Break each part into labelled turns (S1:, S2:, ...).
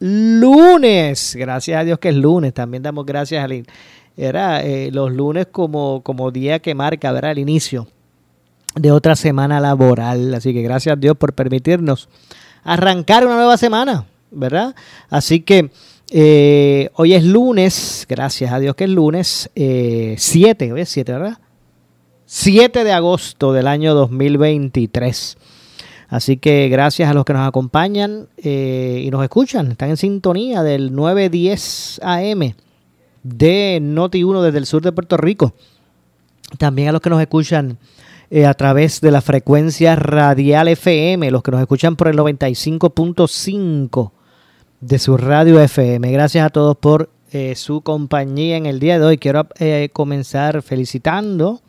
S1: lunes, gracias a Dios que es lunes, también damos gracias a era los lunes como, como día que marca, ¿verdad? El inicio de otra semana laboral. Así que gracias a Dios por permitirnos arrancar una nueva semana, ¿verdad? Así que eh, hoy es lunes, gracias a Dios que es lunes, 7, eh, hoy es 7, ¿verdad? 7 de agosto del año 2023. Así que gracias a los que nos acompañan eh, y nos escuchan, están en sintonía del 910 AM de Noti 1 desde el sur de Puerto Rico. También a los que nos escuchan eh, a través de la frecuencia radial FM, los que nos escuchan por el 95.5 de su radio FM. Gracias a todos por eh, su compañía en el día de hoy. Quiero eh, comenzar felicitando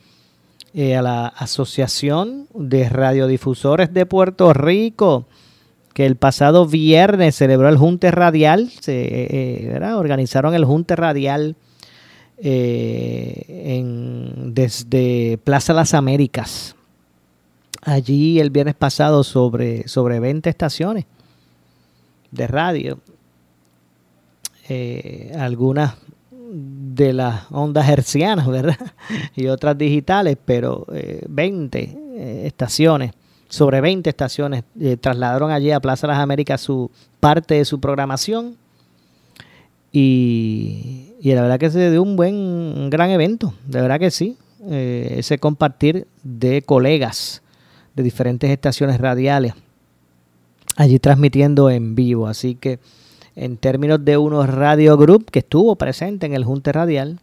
S1: a la Asociación de Radiodifusores de Puerto Rico, que el pasado viernes celebró el Junte Radial, se, organizaron el Junte Radial eh, en, desde Plaza Las Américas. Allí el viernes pasado sobre, sobre 20 estaciones de radio. Eh, algunas de las ondas hercianas, ¿verdad? y otras digitales, pero 20 eh, estaciones, sobre 20 estaciones, trasladaron allí a Plaza Las Américas su parte de su programación y, la verdad que se dio un buen, un gran evento, de verdad que sí. Eh, ese compartir de colegas de diferentes estaciones radiales allí transmitiendo en vivo. Así que en términos de unos Radio Group que estuvo presente en el Junte Radial,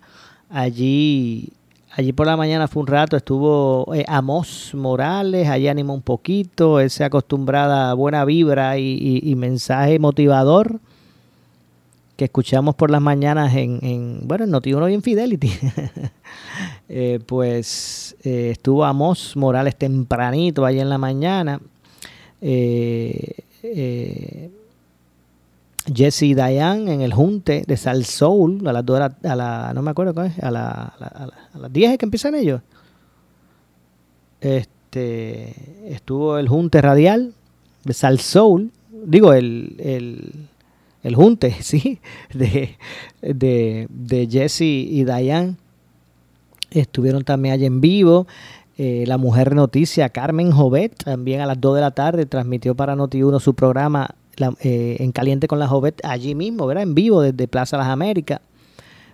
S1: allí, allí por la mañana fue un rato, estuvo eh, Amos Morales, allí animó un poquito, esa acostumbrada buena vibra y mensaje motivador que escuchamos por las mañanas en, en bueno, en Noti1 y en Fidelity, eh, pues eh, estuvo Amos Morales tempranito ahí en la mañana. Eh, Jesse Diane en el Junte de Sal Soul a las 2 a la, no me acuerdo cuál es, a, la, a, las 10 es que empiezan ellos. Este, estuvo el Junte Radial de Sal Soul, digo, el el junte, ¿sí? De, de, Jesse y Diane. Estuvieron también allí en vivo. Eh, la mujer noticia, Carmen Jovet, también a las 2 de la tarde transmitió para Noti1 su programa eh, En Caliente con la Jovet allí mismo, ¿verdad? En vivo desde Plaza Las Américas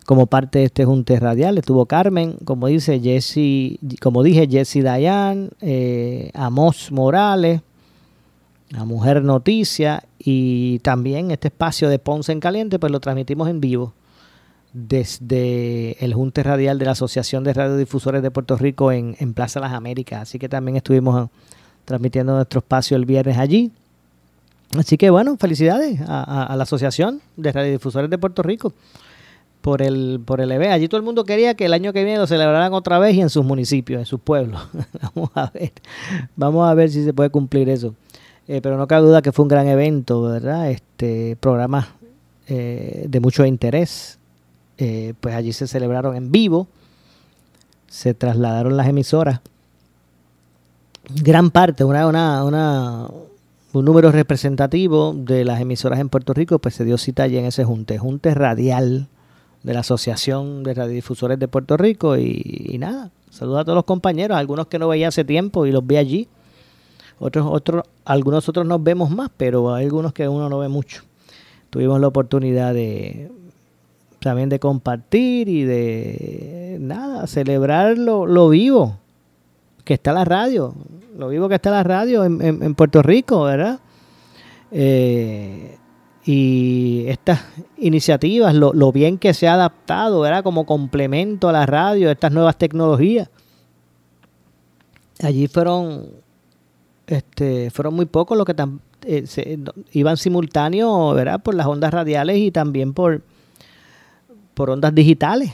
S1: como parte de este junte radial. Estuvo Carmen, como dice Jesse, como dije, Jesse Dayan, eh, Amos Morales, la Mujer Noticia y también este espacio de Ponce en Caliente, pues lo transmitimos en vivo desde el Junte Radial de la Asociación de Radiodifusores de Puerto Rico en, Plaza Las Américas. Así que también estuvimos transmitiendo nuestro espacio el viernes allí. Así que bueno, felicidades a, la Asociación de Radiodifusores de Puerto Rico por el, por el evento. Allí todo el mundo quería que el año que viene lo celebraran otra vez y en sus municipios, en sus pueblos. vamos a ver, vamos a ver si se puede cumplir eso. Eh, pero no cabe duda que fue un gran evento, ¿verdad? Este programa eh, de mucho interés. Eh, pues allí se celebraron en vivo, se trasladaron las emisoras. Gran parte, una, una, una, un número representativo de las emisoras en Puerto Rico, pues se dio cita allí en ese junte, junte radial de la Asociación de Radiodifusores de Puerto Rico. Y, nada, saludos a todos los compañeros, algunos que no veía hace tiempo y los vi allí otros, otros, algunos otros nos vemos más, pero hay algunos que uno no ve mucho. Tuvimos la oportunidad de también de compartir y de nada, celebrar lo, vivo que está la radio, lo vivo que está la radio en, Puerto Rico, ¿verdad? Eh, y estas iniciativas, lo, bien que se ha adaptado, ¿verdad? Como complemento a la radio, estas nuevas tecnologías. Allí fueron, este, fueron muy pocos los que eh, iban simultáneos, ¿verdad? Por las ondas radiales y también por, por ondas digitales.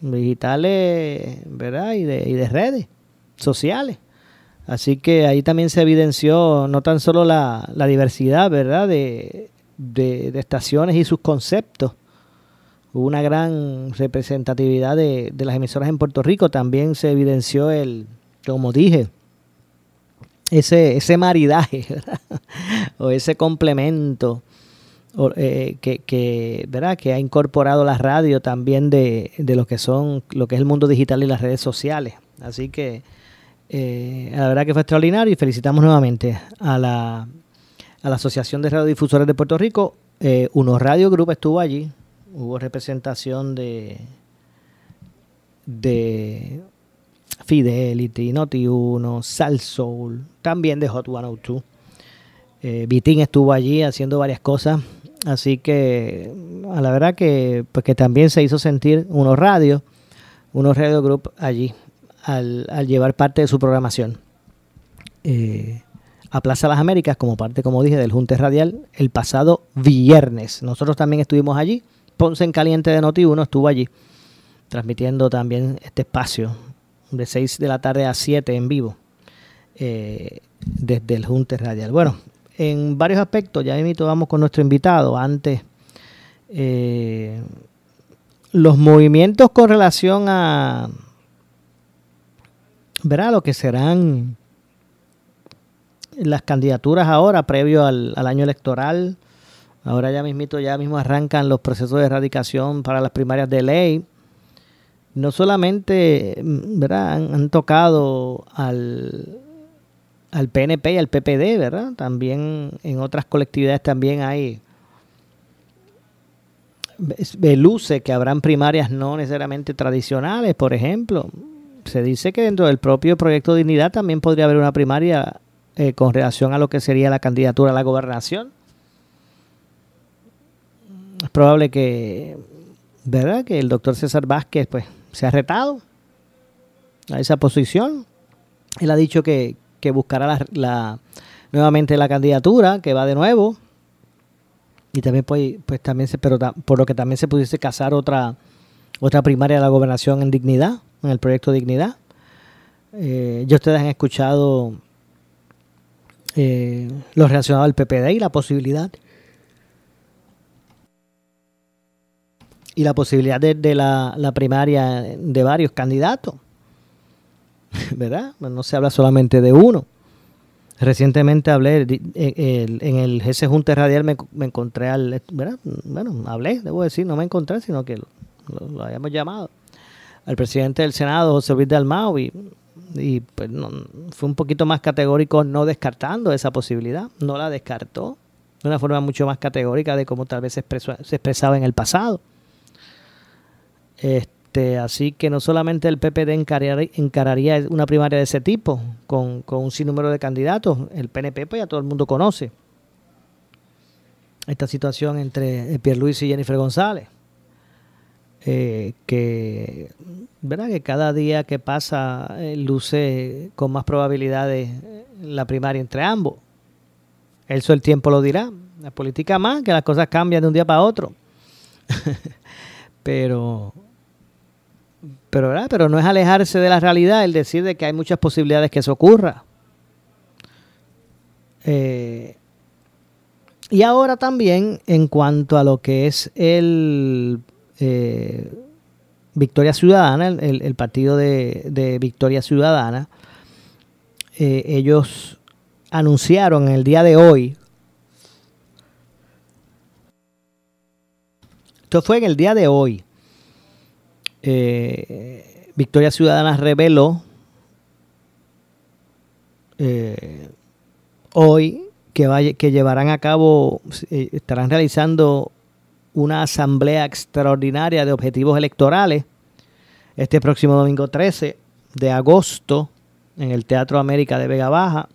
S1: Digitales, ¿verdad? Y de, y de redes sociales. Así que ahí también se evidenció no tan solo la, diversidad, ¿verdad? De, de, estaciones y sus conceptos. Hubo una gran representatividad de, de las emisoras en Puerto Rico. También se evidenció el, como dije, ese, ese maridaje o ese complemento eh, que, ¿verdad? que ha incorporado la radio también de, lo que son lo que es el mundo digital y las redes sociales. Así que eh, la verdad que fue extraordinario y felicitamos nuevamente a la, a la Asociación de Radiodifusores de Puerto Rico. Eh, Uno Radio Group estuvo allí, hubo representación de, de Fidelity, Noti1, Sal Soul, también de Hot 102. Eh, Vitín estuvo allí haciendo varias cosas, así que a la verdad que, pues que también se hizo sentir unos radios, unos radio group allí al, llevar parte de su programación eh, a Plaza Las Américas como parte, como dije, del Junte Radial el pasado viernes. Nosotros también estuvimos allí. Ponce en Caliente de Noti1 estuvo allí transmitiendo también este espacio de 6 de la tarde a 7 en vivo eh, desde el Junte Radial. Bueno, en varios aspectos, ya mismo vamos con nuestro invitado. Antes, eh, los movimientos con relación a verá lo que serán las candidaturas ahora, previo al, al año electoral. Ahora ya mismito, ya mismo arrancan los procesos de erradicación para las primarias de ley no solamente ¿verdad? Han, tocado al, al PNP y al PPD, ¿verdad? También en otras colectividades también hay luce que habrán primarias no necesariamente tradicionales, por ejemplo. Se dice que dentro del propio proyecto de Dignidad también podría haber una primaria eh, con relación a lo que sería la candidatura a la gobernación. Es probable que, ¿verdad? Que el doctor César Vázquez, pues, se ha retado a esa posición. Él ha dicho que, buscará la, nuevamente la candidatura, que va de nuevo. Y también pues, pues también se, pero por lo que también se pudiese casar otra, otra primaria de la gobernación en dignidad, en el proyecto Dignidad. Eh, ya ustedes han escuchado eh, lo relacionado al PPD y la posibilidad y la posibilidad de, la, primaria de varios candidatos. ¿Verdad? No se habla solamente de uno. Recientemente hablé, en el GC Junte Radial me, encontré al, ¿verdad? bueno, hablé, debo decir, no me encontré, sino que lo, habíamos llamado, al presidente del Senado, José Luis Dalmau, y, y pues fue un poquito más categórico no descartando esa posibilidad, no la descartó de una forma mucho más categórica de cómo tal vez se expresaba en el pasado. Este, así que no solamente el PPD encararía una primaria de ese tipo, con, un sinnúmero de candidatos, el PNP pues ya todo el mundo conoce esta situación entre Luis y Jennifer González. Eh, que, ¿verdad? que cada día que pasa eh, luce con más probabilidades la primaria entre ambos. Eso el tiempo lo dirá. La política más, que las cosas cambian de un día para otro. Pero pero, Pero no es alejarse de la realidad el decir de que hay muchas posibilidades que eso ocurra. Eh, y ahora también en cuanto a lo que es el eh, Victoria Ciudadana, el, partido de, Victoria Ciudadana, eh, ellos anunciaron el día de hoy, esto fue en el día de hoy, eh, Victoria Ciudadana reveló eh, hoy que, que llevarán a cabo, eh, estarán realizando una asamblea extraordinaria de objetivos electorales este próximo domingo 13 de agosto en el Teatro América de Vega Baja.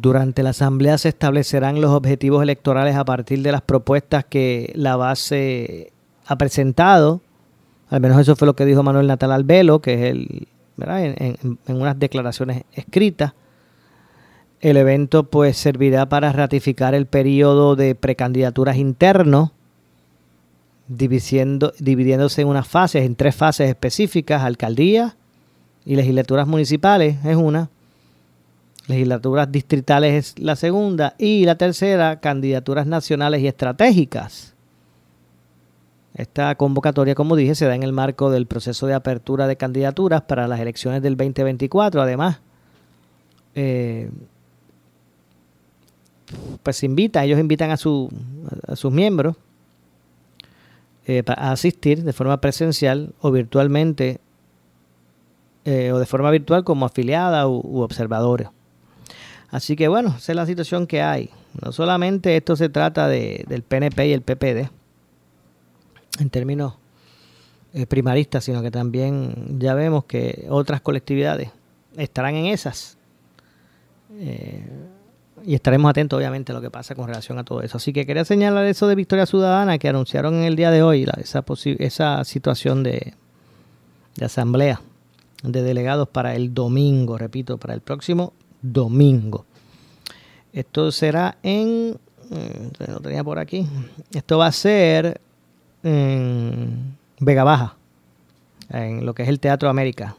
S1: Durante la asamblea se establecerán los objetivos electorales a partir de las propuestas que la base ha presentado. Al menos eso fue lo que dijo Manuel Natal Albelo, que es el, En, unas declaraciones escritas. El evento pues servirá para ratificar el periodo de precandidaturas interno, dividiéndose en unas fases, en tres fases específicas, alcaldías y legislaturas municipales es una, legislaturas distritales es la segunda y la tercera, candidaturas nacionales y estratégicas. Esta convocatoria, como dije, se da en el marco del proceso de apertura de candidaturas para las elecciones del 2024. Además, eh, pues invita, ellos invitan a, su, a sus miembros eh, a asistir de forma presencial o virtualmente eh, o de forma virtual como afiliada u, u, observadora. Así que bueno, esa es la situación que hay. No solamente esto se trata de, del PNP y el PPD en términos eh, primaristas, sino que también ya vemos que otras colectividades estarán en esas. Eh, y estaremos atentos obviamente a lo que pasa con relación a todo eso. Así que quería señalar eso de Victoria Ciudadana que anunciaron en el día de hoy, esa, esa situación de, de asamblea de delegados para el domingo, repito, para el próximo domingo. Esto será en, mm, lo tenía por aquí, esto va a ser en Vega Baja, en lo que es el Teatro América,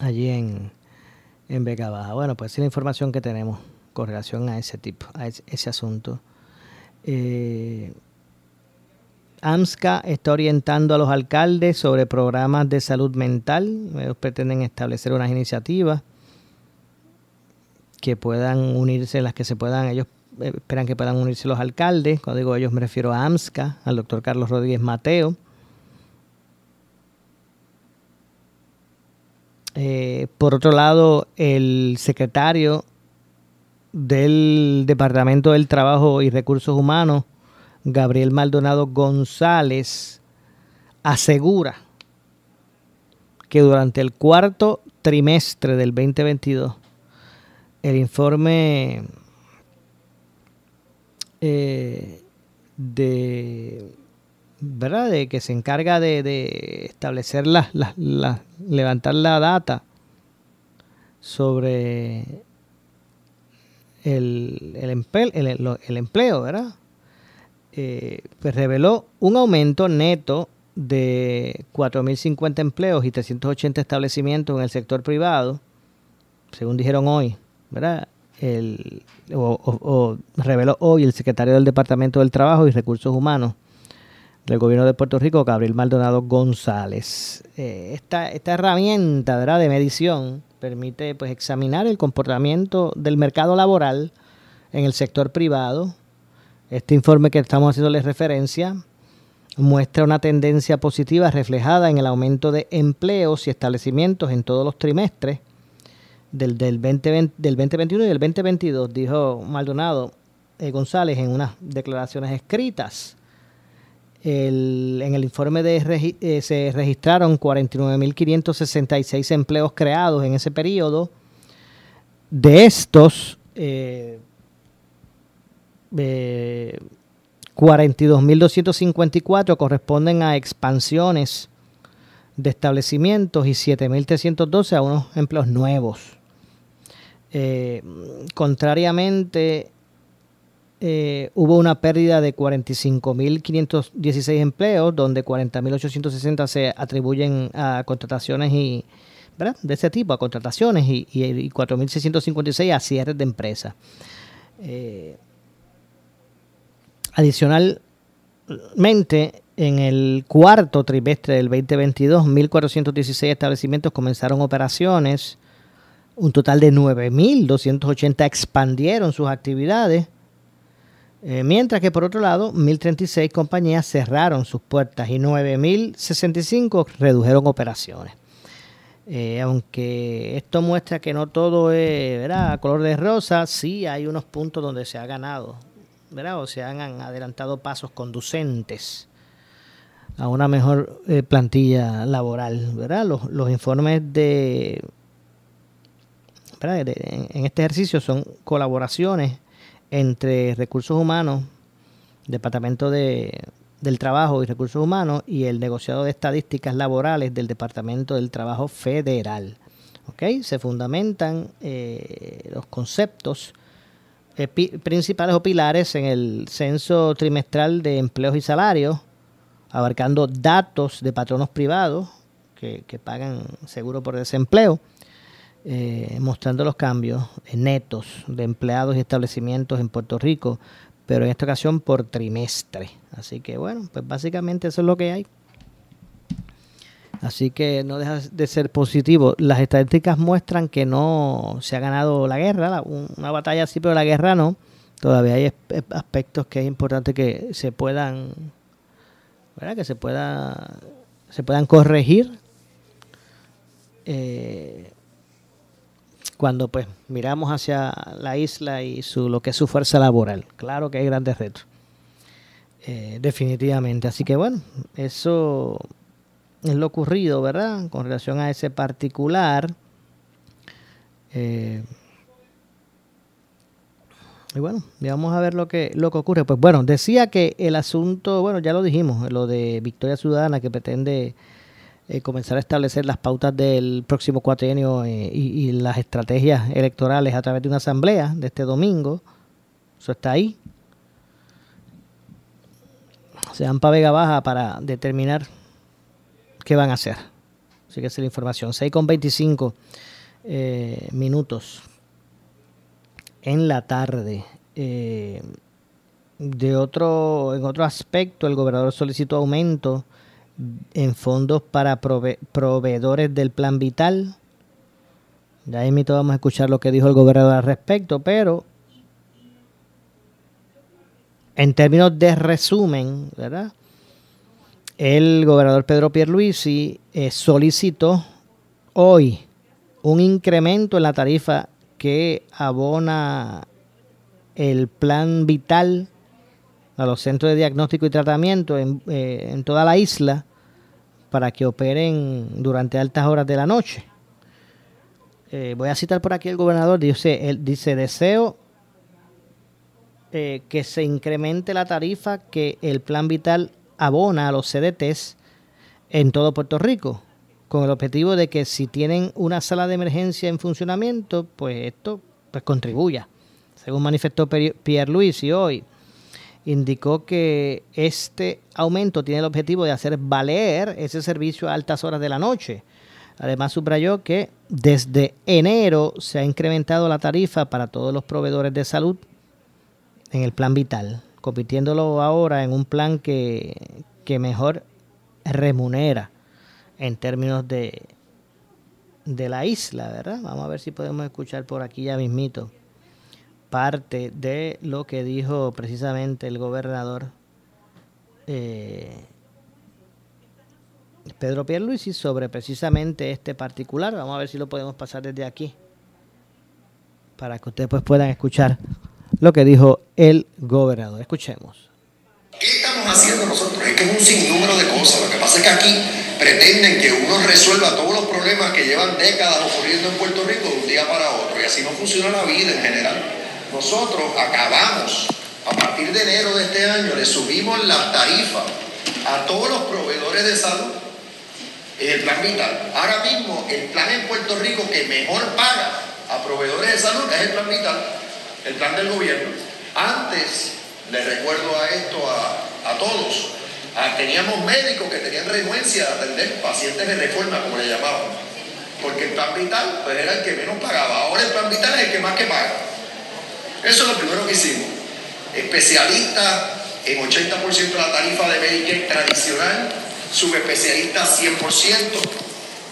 S1: allí en, en Vega Baja. Bueno, pues es la información que tenemos con relación a ese tipo, a ese, asunto. Eh, AMSCA está orientando a los alcaldes sobre programas de salud mental. Ellos pretenden establecer unas iniciativas que puedan unirse, las que se puedan, ellos esperan que puedan unirse los alcaldes. Cuando digo ellos me refiero a AMSCA, al doctor Carlos Rodríguez Mateo. Eh, por otro lado, el secretario del Departamento del Trabajo y Recursos Humanos, Gabriel Maldonado González, asegura que durante el cuarto trimestre del 2022, el informe eh, de ¿verdad? De que se encarga de, establecer la, levantar la data sobre el, el, empleo, el, empleo, ¿verdad? Eh, pues reveló un aumento neto de 4.050 empleos y 380 establecimientos en el sector privado, según dijeron hoy, ¿verdad? El, o reveló hoy el secretario del Departamento del Trabajo y Recursos Humanos, del gobierno de Puerto Rico, Gabriel Maldonado González. Eh, esta, herramienta de medición permite pues, examinar el comportamiento del mercado laboral en el sector privado. Este informe que estamos haciéndole referencia muestra una tendencia positiva reflejada en el aumento de empleos y establecimientos en todos los trimestres del, del, 2020, del 2021 y del 2022, dijo Maldonado eh, González en unas declaraciones escritas en el informe de eh, se registraron 49.566 empleos creados en ese periodo. De estos, eh, 42.254 eh, corresponden a expansiones de establecimientos y 7.312 a unos empleos nuevos. Eh, contrariamente eh, hubo una pérdida de 45.516 empleos, donde 40.860 se atribuyen a contrataciones y ¿verdad? de ese tipo, a contrataciones y, y, 4.656 a cierres de empresas. Eh, adicionalmente, en el cuarto trimestre del 2022, 1.416 establecimientos comenzaron operaciones, un total de 9.280 expandieron sus actividades eh, mientras que por otro lado, 1.036 compañías cerraron sus puertas y 9.065 redujeron operaciones. Eh, aunque esto muestra que no todo es ¿verdad? color de rosa, sí hay unos puntos donde se ha ganado ¿verdad? O se han adelantado pasos conducentes a una mejor eh, plantilla laboral, ¿verdad? Los, los informes de, en este ejercicio son colaboraciones entre recursos humanos, Departamento de, del Trabajo y Recursos Humanos y el negociado de estadísticas laborales del Departamento del Trabajo Federal. ¿Okay? Se fundamentan eh, los conceptos eh, principales o pilares en el censo trimestral de empleos y salarios, abarcando datos de patronos privados que, que pagan seguro por desempleo, eh, mostrando los cambios netos de empleados y establecimientos en Puerto Rico, pero en esta ocasión por trimestre. Así que bueno, pues básicamente eso es lo que hay. Así que no deja de ser positivo. Las estadísticas muestran que no se ha ganado la guerra, una batalla sí, pero la guerra no. Todavía hay aspectos que es importante que se puedan ¿verdad? que se pueda se puedan corregir eh, cuando pues miramos hacia la isla y su lo que es su fuerza laboral. Claro que hay grandes retos eh, definitivamente. Así que bueno eso es lo ocurrido verdad con relación a ese particular eh, y bueno, vamos a ver lo que, lo que ocurre. Pues bueno, decía que el asunto, bueno, ya lo dijimos, lo de Victoria Ciudadana que pretende eh, comenzar a establecer las pautas del próximo cuatrienio eh, y, las estrategias electorales a través de una asamblea de este domingo. Eso está ahí. Se dan para Vega Baja para determinar qué van a hacer. Así que esa es la información. 6 con 25 eh, minutos en la tarde. De otro, en otro aspecto, el gobernador solicitó aumento en fondos para proveedores del plan vital. Ya ahí vamos a escuchar lo que dijo el gobernador al respecto, pero en términos de resumen, ¿verdad? El gobernador Pedro Pierluisi eh, solicitó hoy un incremento en la tarifa que abona el plan vital a los centros de diagnóstico y tratamiento en, eh, toda la isla para que operen durante altas horas de la noche. Eh, voy a citar por aquí el gobernador, dice, él dice, deseo eh, que se incremente la tarifa que el plan vital abona a los CDTs en todo Puerto Rico con el objetivo de que si tienen una sala de emergencia en funcionamiento, pues esto pues contribuya. Según manifestó Pierre Luis y hoy, indicó que este aumento tiene el objetivo de hacer valer ese servicio a altas horas de la noche. Además, subrayó que desde enero se ha incrementado la tarifa para todos los proveedores de salud en el plan vital, convirtiéndolo ahora en un plan que, que mejor remunera en términos de, de la isla, ¿verdad? Vamos a ver si podemos escuchar por aquí ya mismito parte de lo que dijo precisamente el gobernador eh, Pedro Pierluisi sobre precisamente este particular. Vamos a ver si lo podemos pasar desde aquí para que ustedes pues puedan escuchar lo que dijo el gobernador. Escuchemos.
S2: ¿Qué estamos haciendo nosotros? Es que es un sinnúmero de cosas. Lo que pasa es que aquí pretenden que uno resuelva todos los problemas que llevan décadas ocurriendo en Puerto Rico de un día para otro. Y así no funciona la vida en general. Nosotros acabamos, a partir de enero de este año, le subimos la tarifa a todos los proveedores de salud en el plan vital. Ahora mismo, el plan en Puerto Rico que mejor paga a proveedores de salud es el plan vital, el plan del gobierno. Antes, les recuerdo a esto a, a todos, teníamos médicos que tenían renuencia de atender pacientes de reforma, como le llamaban. Porque el plan vital pues, era el que menos pagaba. Ahora el plan vital es el que más que paga. Eso es lo primero que hicimos. Especialistas en 80% de la tarifa de Medicare tradicional, subespecialistas 100%.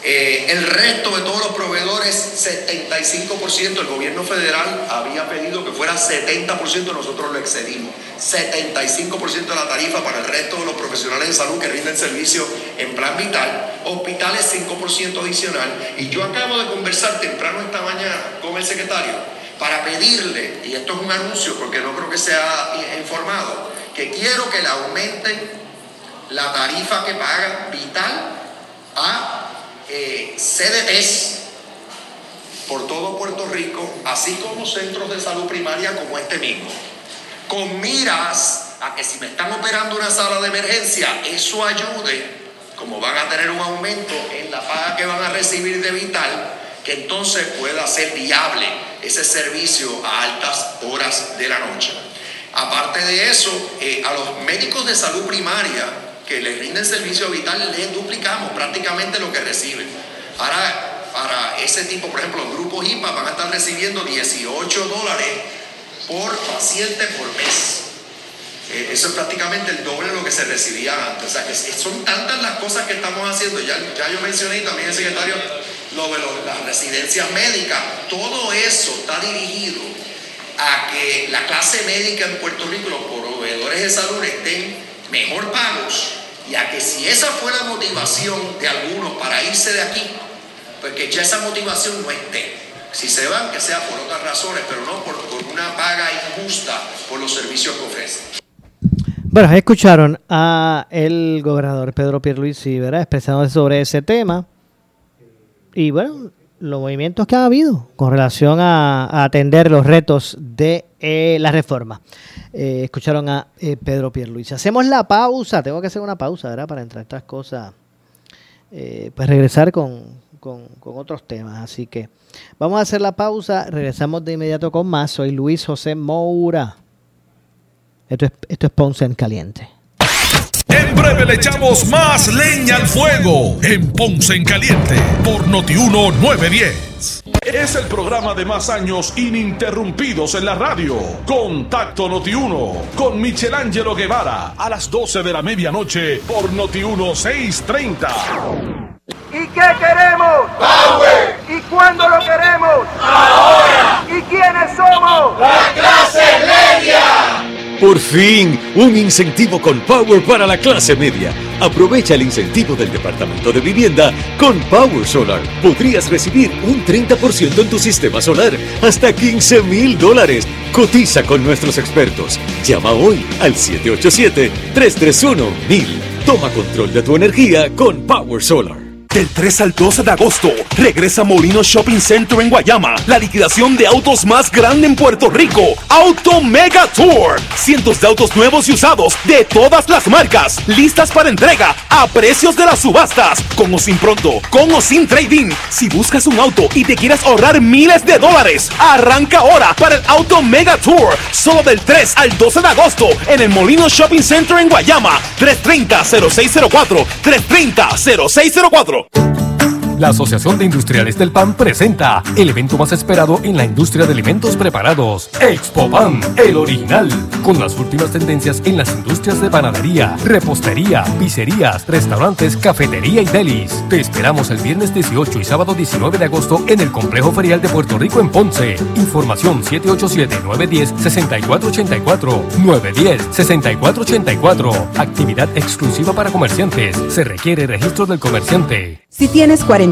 S2: Eh, el resto de todos los proveedores, 75%, el gobierno federal había pedido que fuera 70%, nosotros lo excedimos. 75% de la tarifa para el resto de los profesionales de salud que rinden servicio en plan vital, hospitales 5% adicional. Y yo acabo de conversar temprano esta mañana con el secretario para pedirle, y esto es un anuncio porque no creo que sea informado, que quiero que le aumenten la tarifa que paga Vital a eh, CDTs por todo Puerto Rico, así como centros de salud primaria como este mismo, con miras a que si me están operando una sala de emergencia, eso ayude, como van a tener un aumento en la paga que van a recibir de Vital, que entonces pueda ser viable ese servicio a altas horas de la noche. Aparte de eso, eh, a los médicos de salud primaria que les rinden servicio vital, les duplicamos prácticamente lo que reciben. Ahora, para ese tipo, por ejemplo, los grupos IPA van a estar recibiendo 18 dólares por paciente por mes. Eh, eso es prácticamente el doble de lo que se recibía antes. O sea, que son tantas las cosas que estamos haciendo. Ya, ya yo mencioné también el secretario lo de las residencias médicas. Todo eso está dirigido a que la clase médica en Puerto Rico, los proveedores de salud estén mejor pagos y a que si esa fue la motivación de algunos para irse de aquí, pues que ya esa motivación no esté. Si se van, que sea por otras razones, pero no por, una paga injusta por los servicios que ofrecen.
S1: Bueno, escucharon a el gobernador Pedro Pierluisi, ¿verdad? Expresando sobre ese tema. Y bueno, los movimientos que ha habido con relación a, atender los retos de eh, la reforma. Eh, escucharon a eh, Pedro Pierluisi. Hacemos la pausa, tengo que hacer una pausa, ¿verdad? Para entrar estas cosas, pues regresar con, otros temas. Así que vamos a hacer la pausa, regresamos de inmediato con más. Soy Luis José Moura. Esto es, esto es Ponce en Caliente.
S3: En breve le echamos más leña al fuego en Ponce en Caliente por Notiuno 910. Es el programa de más años ininterrumpidos en la radio. Contacto Notiuno con Michelangelo Guevara a las 12 de la medianoche por Notiuno 630.
S4: ¿Y qué queremos?
S5: ¡Power!
S4: ¿Y cuándo lo queremos?
S5: ¡Ahora!
S4: ¿Y quiénes somos?
S5: ¡La clase media!
S6: Por fin, un incentivo con Power para la clase media. Aprovecha el incentivo del Departamento de Vivienda con Power Solar. Podrías recibir un 30% en tu sistema solar, hasta 15 mil dólares. Cotiza con nuestros expertos. Llama hoy al 787-331-1000. Toma control de tu energía con Power Solar.
S7: Del 3 al 12 de agosto, regresa Molino Shopping Center en Guayama, la liquidación de autos más grande en Puerto Rico, Auto Mega Tour. Cientos de autos nuevos y usados de todas las marcas, listas para entrega a precios de las subastas, con o sin pronto, con o sin trading. Si buscas un auto y te quieres ahorrar miles de dólares, arranca ahora para el Auto Mega Tour, solo del 3 al 12 de agosto en el Molino Shopping Center en Guayama, 330-0604, 330-0604.
S8: La Asociación de Industriales del Pan presenta el evento más esperado en la industria de alimentos preparados, Expo Pan, el original, con las últimas tendencias en las industrias de panadería, repostería, pizzerías, restaurantes, cafetería y delis. Te esperamos el viernes 18 y sábado 19 de agosto en el Complejo Ferial de Puerto Rico en Ponce. Información 787-910-6484. 910-6484. Actividad exclusiva para comerciantes. Se requiere registro del comerciante.
S9: Si tienes 40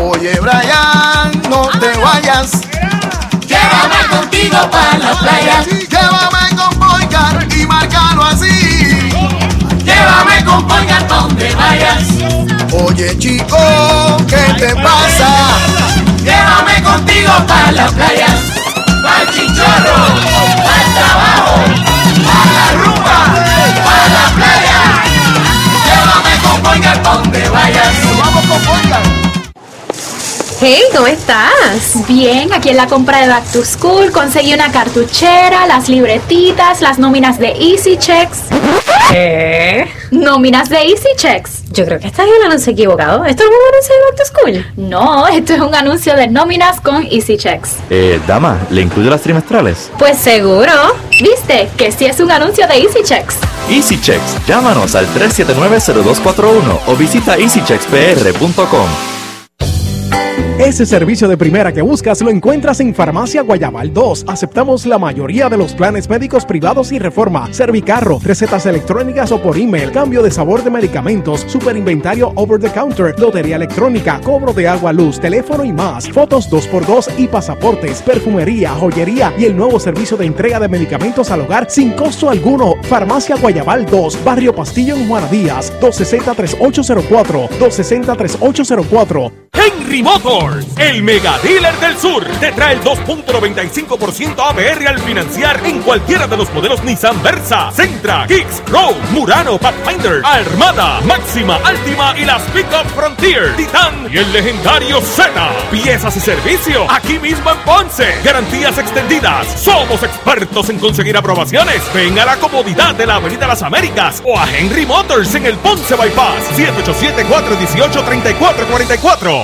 S10: Oye, Brian, no te vayas.
S5: Llévame contigo para la playa.
S10: Llévame con Boycar y marcalo así.
S5: Llévame con Boycar donde vayas.
S10: Oye, chico, ¿qué te pasa?
S5: Llévame contigo para la playa. Para chinchorro, para trabajo, para la rumba, para la playa. Llévame con Boycar donde vayas.
S10: Vamos con Boycar.
S11: Hey, ¿cómo estás?
S12: Bien, aquí en la compra de Back to School conseguí una cartuchera, las libretitas, las nóminas de Easy Checks.
S11: ¿Qué?
S12: Nóminas de Easy Checks.
S11: Yo creo que estás en el anuncio equivocado. ¿Esto es un anuncio de Back to School?
S12: No, esto es un anuncio de nóminas con Easy Checks.
S13: Eh, dama, ¿le incluyo las trimestrales?
S11: Pues seguro.
S12: ¿Viste? Que sí es un anuncio de Easy Checks.
S13: Easy Checks. Llámanos al 379-0241 o visita easycheckspr.com.
S14: Ese servicio de primera que buscas lo encuentras en Farmacia Guayabal 2. Aceptamos la mayoría de los planes médicos privados y reforma, servicarro, recetas electrónicas o por email, cambio de sabor de medicamentos, superinventario over the counter, lotería electrónica, cobro de agua, luz, teléfono y más, fotos 2x2 y pasaportes, perfumería, joyería y el nuevo servicio de entrega de medicamentos al hogar sin costo alguno. Farmacia Guayabal 2, Barrio Pastillo en Juana Díaz, 260-3804, 260-3804.
S7: Henry Motors, el mega dealer del sur, te trae el 2.95% APR al financiar en cualquiera de los modelos Nissan Versa, Sentra, Kicks, Road, Murano, Pathfinder, Armada, Máxima, Altima y las Pickup Frontier, Titan y el legendario Z. Piezas y servicio aquí mismo en Ponce. Garantías extendidas. Somos expertos en conseguir aprobaciones. Ven a la comodidad de la Avenida Las Américas o a Henry Motors en el Ponce Bypass 787 418 3444.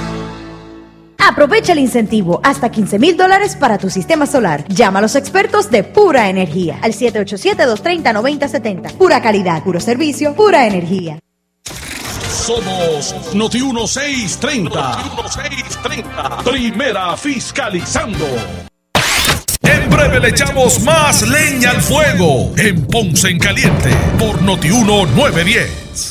S15: Aprovecha el incentivo hasta 15 mil dólares para tu sistema solar. Llama a los expertos de Pura Energía al 787-230-9070. Pura calidad, puro servicio, pura energía.
S3: Somos Noti 1630. Noti 1630. Primera fiscalizando. En breve le echamos más leña al fuego en Ponce en Caliente por Noti 910.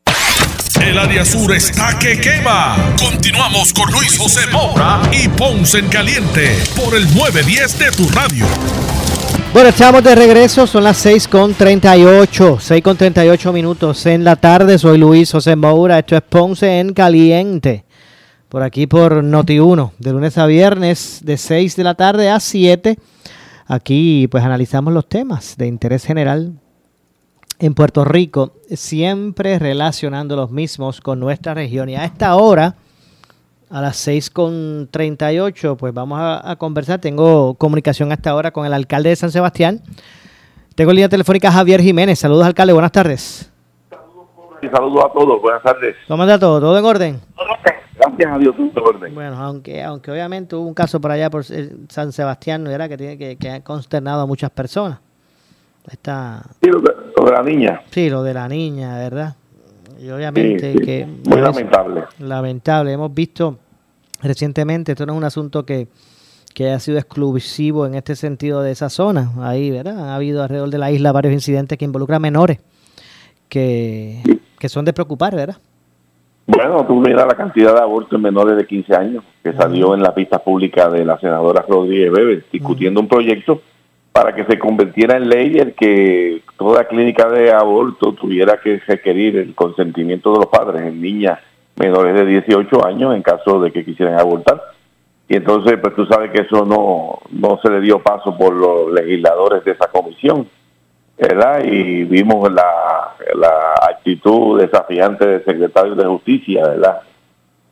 S3: El área sur está que quema. Continuamos con Luis José Moura y Ponce en Caliente por el 910 de tu radio.
S1: Bueno, estamos de regreso, son las 6 con 38, 6 con 38 minutos en la tarde. Soy Luis José Moura, esto es Ponce en Caliente. Por aquí por Noti1, de lunes a viernes, de 6 de la tarde a 7. Aquí pues analizamos los temas de interés general en Puerto Rico, siempre relacionando los mismos con nuestra región. Y a esta hora, a las 6.38, pues vamos a, a, conversar. Tengo comunicación hasta ahora con el alcalde de San Sebastián. Tengo línea telefónica Javier Jiménez. Saludos, alcalde. Buenas tardes.
S16: Y saludos a todos. Buenas tardes.
S1: ¿Cómo está todo? ¿Todo en orden?
S16: Gracias a Dios, todo en orden.
S1: Bueno, aunque, aunque obviamente hubo un caso por allá por San Sebastián, ¿no era? Que, tiene, que, que ha consternado a muchas personas. Esta...
S16: Sí, lo de, lo de, la niña.
S1: Sí, lo de la niña, ¿verdad? Y obviamente sí, sí. que...
S16: Muy lamentable.
S1: Lamentable. Hemos visto recientemente, esto no es un asunto que, que ha sido exclusivo en este sentido de esa zona. Ahí, ¿verdad? Ha habido alrededor de la isla varios incidentes que involucran menores que, que son de preocupar, ¿verdad?
S16: Bueno, tú miras la cantidad de abortos en menores de 15 años que salió en la pista pública de la senadora Rodríguez Bebe discutiendo un proyecto para que se convirtiera en ley el que toda clínica de aborto tuviera que requerir el consentimiento de los padres en niñas menores de 18 años en caso de que quisieran abortar. y entonces pues tú sabes que eso no, no se le dio paso por los legisladores de esa comisión, ¿verdad? Y vimos la, la actitud desafiante del secretario de Justicia, ¿verdad?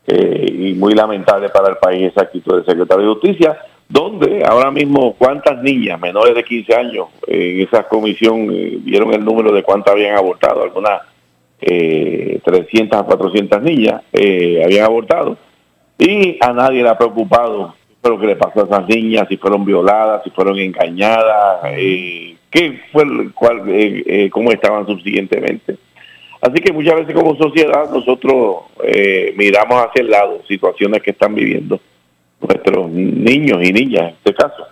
S16: Eh, y muy lamentable para el país esa actitud del secretario de Justicia, donde ahora mismo cuántas niñas menores de 15 años en esa comisión eh, vieron el número de cuántas habían abortado, algunas eh, 300 a 400 niñas eh, habían abortado y a nadie le ha preocupado lo que le pasó a esas niñas, si fueron violadas, si fueron engañadas, eh, qué fue, cuál, eh, eh, cómo estaban subsiguientemente. Así que muchas veces como sociedad nosotros eh, miramos hacia el lado situaciones que están viviendo nuestros niños y niñas en este caso,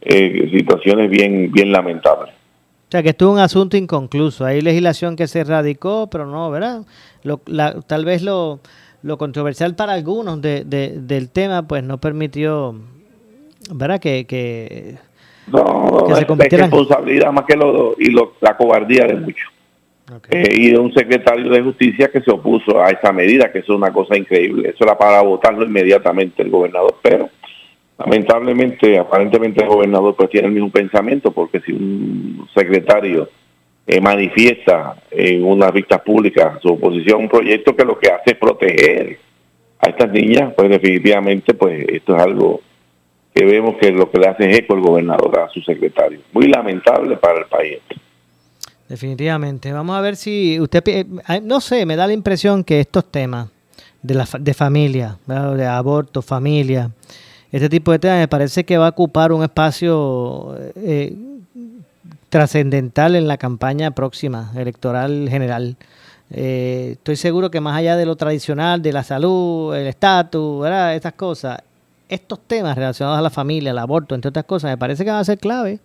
S16: eh, situaciones bien bien lamentables.
S1: O sea, que esto es un asunto inconcluso. Hay legislación que se radicó, pero no, ¿verdad? Lo- la- tal vez lo, lo controversial para algunos de, de- del tema, pues no permitió, ¿verdad? Que, que,
S16: No,
S1: que se convirtieran...
S16: responsabilidad más que lo, y lo- la cobardía de muchos. Eh, y de un secretario de justicia que se opuso a esa medida, que es una cosa increíble. Eso era para votarlo inmediatamente el gobernador, pero lamentablemente, aparentemente el gobernador pues tiene el mismo pensamiento, porque si un secretario eh, manifiesta en unas vistas públicas su oposición a un proyecto que lo que hace es proteger a estas niñas, pues definitivamente pues esto es algo que vemos que lo que le hace es eco el gobernador a su secretario. Muy lamentable para el país.
S1: Definitivamente. Vamos a ver si usted, eh, no sé, me da la impresión que estos temas de, la, de familia, de aborto, familia, este tipo de temas me parece que va a ocupar un espacio eh, trascendental en la campaña próxima electoral general. Eh, estoy seguro que más allá de lo tradicional, de la salud, el estatus, estas cosas, estos temas relacionados a la familia, el aborto, entre otras cosas, me parece que van a ser clave.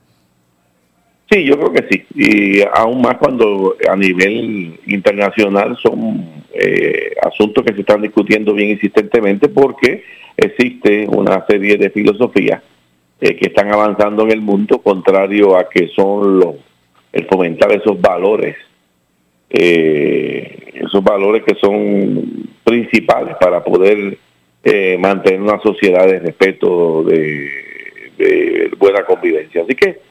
S16: Sí, yo creo que sí. Y aún más cuando a nivel internacional son eh, asuntos que se están discutiendo bien insistentemente porque existe una serie de filosofías eh, que están avanzando en el mundo contrario a que son los el fomentar esos valores, eh, esos valores que son principales para poder eh, mantener una sociedad de respeto, de, de buena convivencia. Así que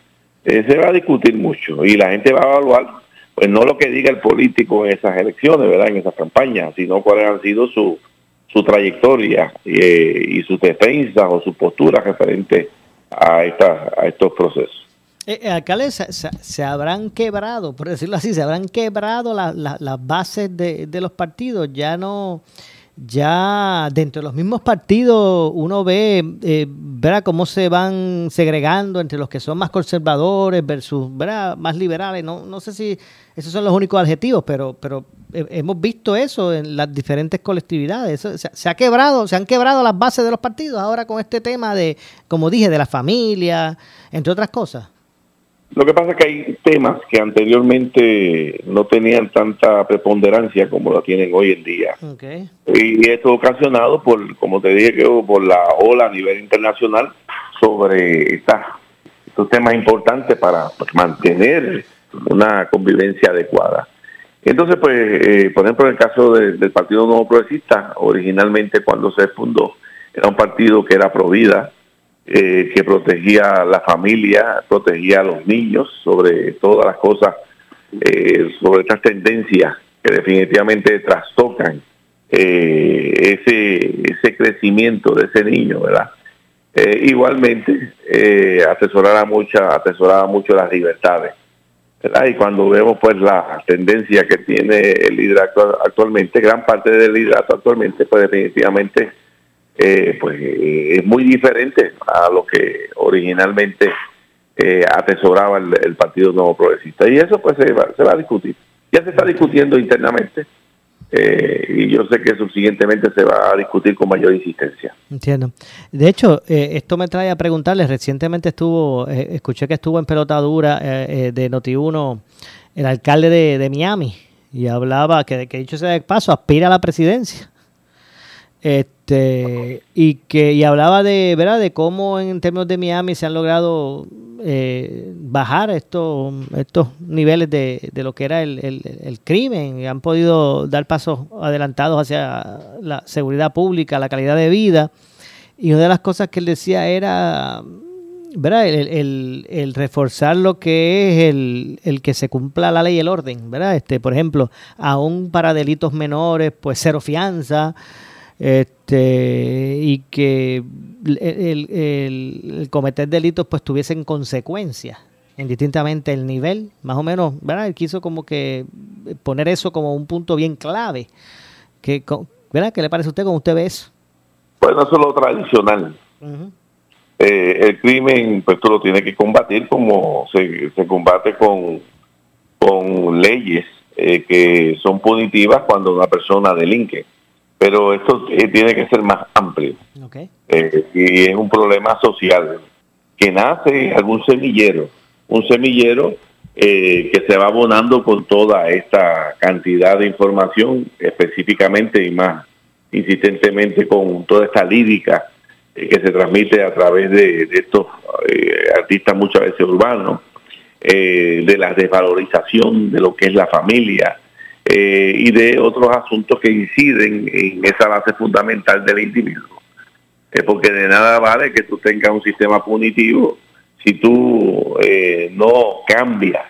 S16: eh, se va a discutir mucho y la gente va a evaluar, pues no lo que diga el político en esas elecciones, ¿verdad? En esas campañas, sino cuáles han sido su, su trayectoria eh, y sus defensas o sus posturas referentes a, esta, a estos procesos.
S1: Eh, eh, alcalde, se, habrán quebrado, por decirlo así, se habrán quebrado la- las bases de, de los partidos. Ya no, ya dentro de los mismos partidos uno ve, eh. Cómo se van segregando entre los que son más conservadores versus. Más liberales. No, no sé si esos son los únicos adjetivos, pero, pero hemos visto eso en las diferentes colectividades. Se ha quebrado, se han quebrado las bases de los partidos ahora con este tema de, como dije, de la familia, entre otras cosas.
S16: Lo que pasa es que hay temas que anteriormente no tenían tanta preponderancia como lo tienen hoy en día.
S1: Okay.
S16: Y esto ocasionado por, como te dije, por la ola a nivel internacional sobre estas, estos temas importantes para mantener una convivencia adecuada. Entonces, pues, eh, por ejemplo, en el caso de- del Partido Nuevo Progresista, originalmente cuando se fundó, era un partido que era pro vida, eh, que protegía a la familia, protegía a los niños sobre todas las cosas, eh, sobre estas tendencias que definitivamente trastocan eh, ese, ese crecimiento de ese niño, ¿verdad? Eh, igualmente, eh, atesoraba, mucha, atesoraba mucho las libertades. ¿verdad? Y cuando vemos pues la tendencia que tiene el liderato actualmente, gran parte del liderato actualmente, pues definitivamente eh, pues eh, es muy diferente a lo que originalmente eh, atesoraba el, el Partido Nuevo Progresista. Y eso pues se va, se va a discutir. Ya se está discutiendo internamente eh, y yo sé que subsiguientemente se va a discutir con mayor insistencia.
S1: Entiendo. De hecho, eh, esto me trae a preguntarles, recientemente estuvo, eh, escuché que estuvo en pelotadura de Noti1 el alcalde de, de Miami y hablaba que, que dicho sea de paso, aspira a la presidencia. Este, y que y hablaba de, ¿verdad? de cómo en términos de Miami se han logrado eh, bajar estos estos niveles de, de lo que era el, el, crimen y han podido dar pasos adelantados hacia la seguridad pública, la calidad de vida Y una de las cosas que él decía era, ¿verdad? El, el- el reforzar lo que es el, el que se cumpla la ley y el orden, ¿verdad? Este, por ejemplo, aún para delitos menores, pues cero fianza, este, y que el, el- el- el cometer delitos pues tuviesen consecuencias, indistintamente el nivel, más o menos, ¿verdad? Él quiso como que poner eso como un punto bien clave. Que, ¿Verdad? ¿Qué le parece a usted como usted ve eso?
S16: Bueno, eso es lo tradicional. Eh, el crimen, pues tú lo tienes que combatir como se, se combate con, con leyes eh, que son punitivas cuando una persona delinque. Pero esto eh, tiene que ser más amplio. Eh, y es un problema social que nace algún semillero, un semillero eh, que se va abonando con toda esta cantidad de información, específicamente y más insistentemente con toda esta lírica eh, que se transmite a través de, de estos artistas muchas veces urbanos, de la desvalorización de lo que es la familia eh, y de otros asuntos que inciden en esa base fundamental del individuo. Eh, porque de nada vale que tú tengas un sistema punitivo si tú eh, no cambias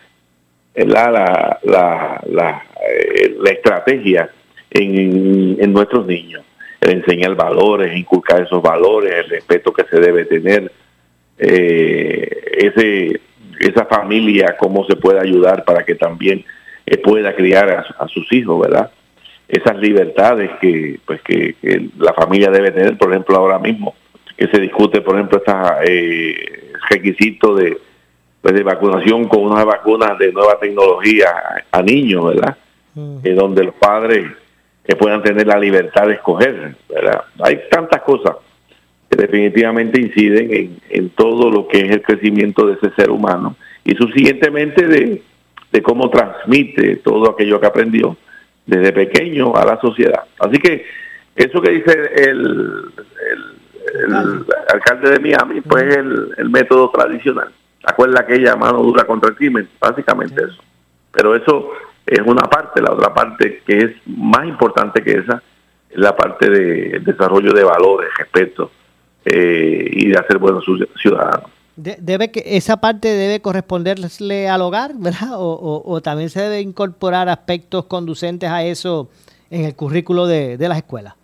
S16: la, la, la, eh, la estrategia en, en nuestros niños. El enseñar valores, inculcar esos valores, el respeto que se debe tener, eh, ese, esa familia, cómo se puede ayudar para que también eh, pueda criar a, a sus hijos, ¿verdad? Esas libertades que, pues, que, que la familia debe tener, por ejemplo, ahora mismo, que se discute, por ejemplo, estos requisitos de, pues, de vacunación con unas vacunas de nueva tecnología a, a niños, ¿verdad? Eh, donde los padres eh, puedan tener la libertad de escoger, ¿verdad? Hay tantas cosas que definitivamente inciden en, en todo lo que es el crecimiento de ese ser humano y subsiguientemente de, de cómo transmite todo aquello que aprendió desde pequeño a la sociedad. Así que eso que dice el, el, el alcalde de Miami, pues es el, el método tradicional. Acuerda aquella mano dura contra el crimen, básicamente eso. Pero eso es una parte, la otra parte que es más importante que esa, es la parte de desarrollo de valores, respeto eh, y de hacer buenos ciu- ciudadanos.
S1: De- debe que esa parte debe corresponderle al hogar, ¿verdad? O, o- o también se debe incorporar aspectos conducentes a eso en el currículo de, de las escuelas.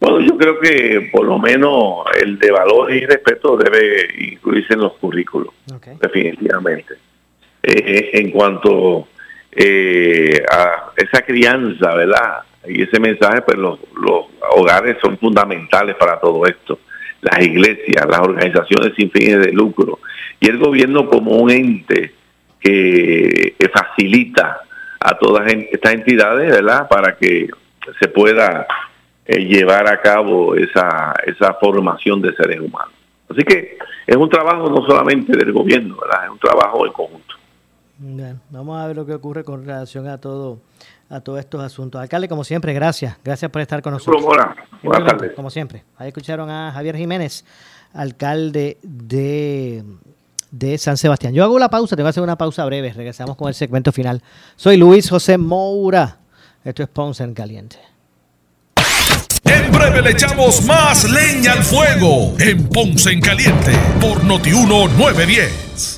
S16: Bueno, yo creo que por lo menos el de valores y respeto debe incluirse en los currículos, definitivamente. Eh, en cuanto eh, a esa crianza, ¿verdad? Y ese mensaje, pues los, los hogares son fundamentales para todo esto. Las iglesias, las organizaciones sin fines de lucro y el gobierno como un ente que, facilita a todas estas entidades, ¿verdad? Para que se pueda eh, llevar a cabo esa, esa formación de seres humanos. Así que es un trabajo no solamente del gobierno, ¿verdad? Es un trabajo en conjunto.
S1: Vamos a ver lo que ocurre con relación a todo a todos estos asuntos. Alcalde, como siempre, gracias. Gracias por estar con nosotros.
S16: Mora. Buenas tardes.
S1: Como siempre. Ahí escucharon a Javier Jiménez, alcalde de, de San Sebastián. Yo hago la pausa, tengo que hacer una pausa breve. Regresamos con el segmento final. Soy Luis José Moura. Esto es Ponce en Caliente.
S3: En breve le echamos más leña al fuego en Ponce en Caliente por Notiuno 910.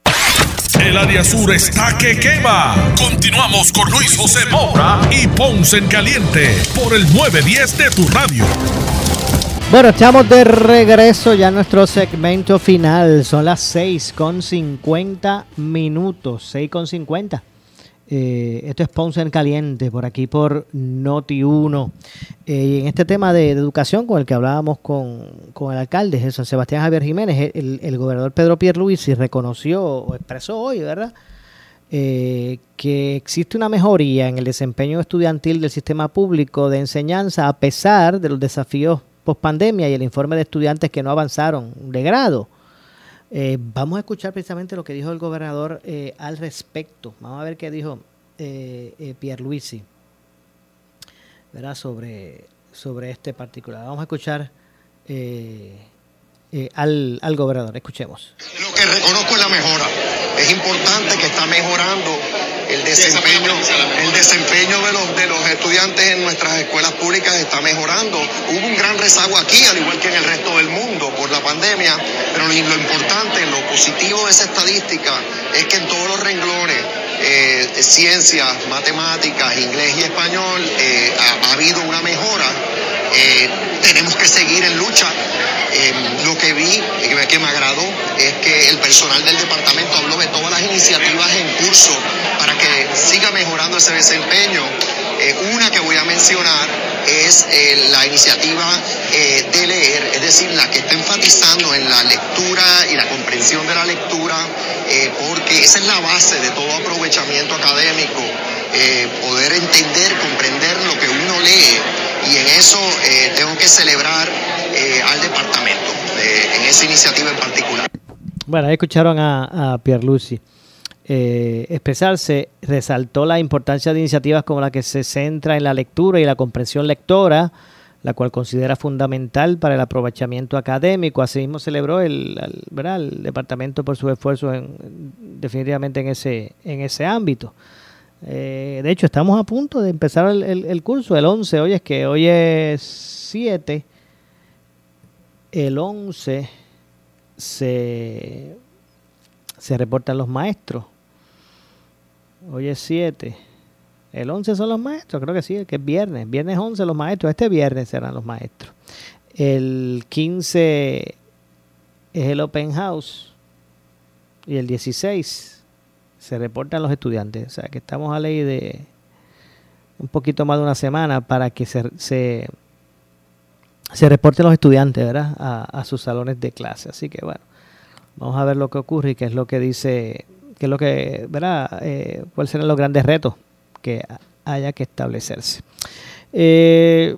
S3: El área sur está que quema. Continuamos con Luis José Moura y Ponce en Caliente por el 910 de tu radio.
S1: Bueno, estamos de regreso ya en nuestro segmento final. Son las 6 con 50 minutos. 6 con 50. Eh, esto es Ponce en Caliente, por aquí por Noti1. Eh, y en este tema de, educación con el que hablábamos con, con el alcalde de San Sebastián Javier Jiménez, el, el gobernador Pedro Pierluisi reconoció o expresó hoy, ¿verdad? Eh, que existe una mejoría en el desempeño estudiantil del sistema público de enseñanza a pesar de los desafíos post pandemia y el informe de estudiantes que no avanzaron de grado. Eh, vamos a escuchar precisamente lo que dijo el gobernador eh, al respecto. Vamos a ver qué dijo eh, eh, Pierluisi ¿verdad? Sobre, sobre este particular. Vamos a escuchar eh, al, al gobernador. Escuchemos.
S2: Lo que reconozco es la mejora. Es importante que está mejorando el desempeño, el desempeño de los, de los estudiantes en nuestras escuelas públicas está mejorando. Hubo un gran rezago aquí, al igual que en el resto del mundo, por la pandemia, pero lo, importante, lo positivo de esa estadística es que en todos los renglones, eh, ciencias, matemáticas, inglés y español, eh, ha, ha habido una mejora. Eh, tenemos que seguir en lucha. Eh, lo que vi y que, que me agradó es que el personal del departamento habló de todas las iniciativas en curso para que siga mejorando ese desempeño. Eh, una que voy a mencionar es eh, la iniciativa eh, de leer, es decir, la que está enfatizando en la lectura y la comprensión de la lectura, porque esa es la base de todo aprovechamiento académico, poder entender, comprender lo que uno lee, y en eso tengo que celebrar al departamento, en esa iniciativa en particular.
S1: Bueno, ahí escucharon a, a Pierluisi eh, expresarse, resaltó la importancia de iniciativas como la que se centra en la lectura y la comprensión lectora, la cual considera fundamental para el aprovechamiento académico. Asimismo celebró el, ¿verdad? el departamento por sus esfuerzos en, definitivamente en ese, en ese ámbito. Eh, de hecho, estamos a punto de empezar el, el, el curso, el 11, hoy es que hoy es 7, el 11 se, se reportan los maestros. Hoy es 7. El 11 son los maestros, creo que sí, que es viernes. Viernes 11 los maestros. Este viernes serán los maestros. El 15 es el open house. Y el 16 se reportan los estudiantes. O sea que estamos a ley de un poquito más de una semana para que se, se, se reporten los estudiantes ¿verdad? A, a sus salones de clase. Así que bueno, vamos a ver lo que ocurre y qué es lo que dice, qué es lo que, ¿verdad? Eh, cuáles serán los grandes retos que haya que establecerse. Eh,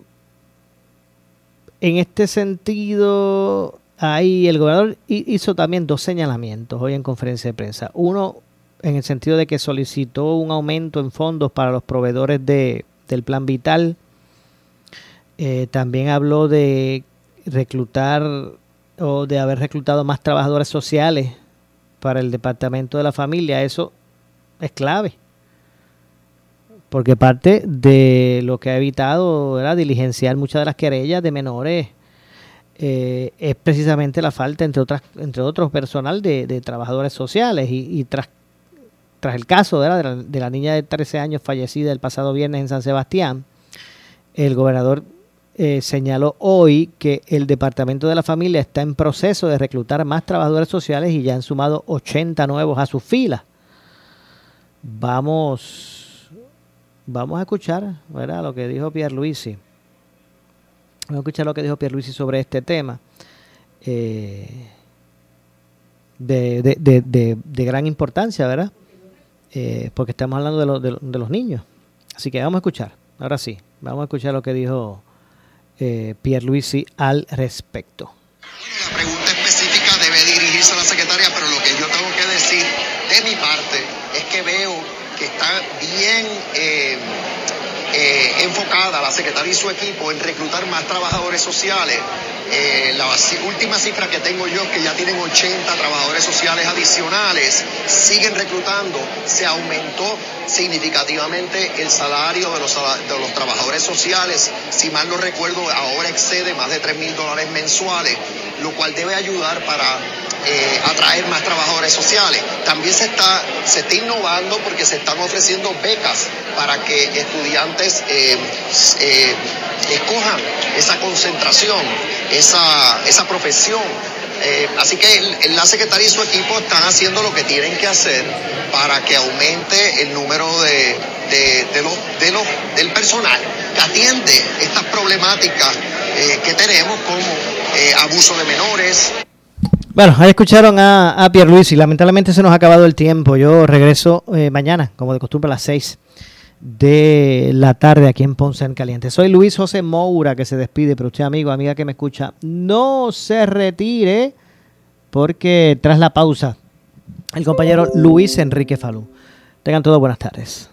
S1: en este sentido, ahí el gobernador hizo también dos señalamientos hoy en conferencia de prensa. Uno, en el sentido de que solicitó un aumento en fondos para los proveedores de, del plan vital. Eh, también habló de reclutar o de haber reclutado más trabajadores sociales para el departamento de la familia. Eso es clave porque parte de lo que ha evitado ¿verdad? diligenciar muchas de las querellas de menores eh, es precisamente la falta, entre otras entre otros personal, de, trabajadores sociales. Y, y, tras, tras el caso. De, la, de la niña de 13 años fallecida el pasado viernes en San Sebastián, el gobernador eh, señaló hoy que el Departamento de la Familia está en proceso de reclutar más trabajadores sociales y ya han sumado 80 nuevos a sus filas. Vamos Vamos a escuchar, ¿verdad? Lo que dijo Pierluisi. Vamos a escuchar lo que dijo Pierluisi sobre este tema. Eh, de, gran importancia, ¿verdad? Eh, porque estamos hablando de, los niños. Así que vamos a escuchar. Ahora sí, vamos a escuchar lo que dijo eh, Pierluisi al respecto.
S2: La pregunta específica debe dirigirse a la secretaria, pero lo que yo tengo que decir de mi parte es que veo que está bien eh, eh, enfocada la secretaria y su equipo en reclutar más trabajadores sociales. Eh, la última cifra que tengo yo es que ya tienen 80 trabajadores sociales adicionales, siguen reclutando, se aumentó significativamente el salario de los, de trabajadores sociales, si mal no recuerdo, ahora excede más de 3 mil dólares mensuales, lo cual debe ayudar para eh, atraer más trabajadores sociales. También se está, se está innovando porque se están ofreciendo becas para que estudiantes eh, eh, escojan esa, concentración, esa, esa profesión. Eh, así que la secretaria y su equipo están haciendo lo que tienen que hacer para que aumente el número de, de- de los- de los- del personal que atiende estas problemáticas eh, que tenemos como abuso de menores,
S1: Bueno, ahí escucharon a, a Pierluisi. Lamentablemente se nos ha acabado el tiempo. Yo regreso mañana, como de costumbre, a las 6 de la tarde aquí en Ponce en Caliente. Soy Luis José Moura que se despide, pero usted, amigo, amiga que me escucha, no se retire porque tras la pausa, el compañero Luis Enrique Falú. Tengan todos buenas tardes.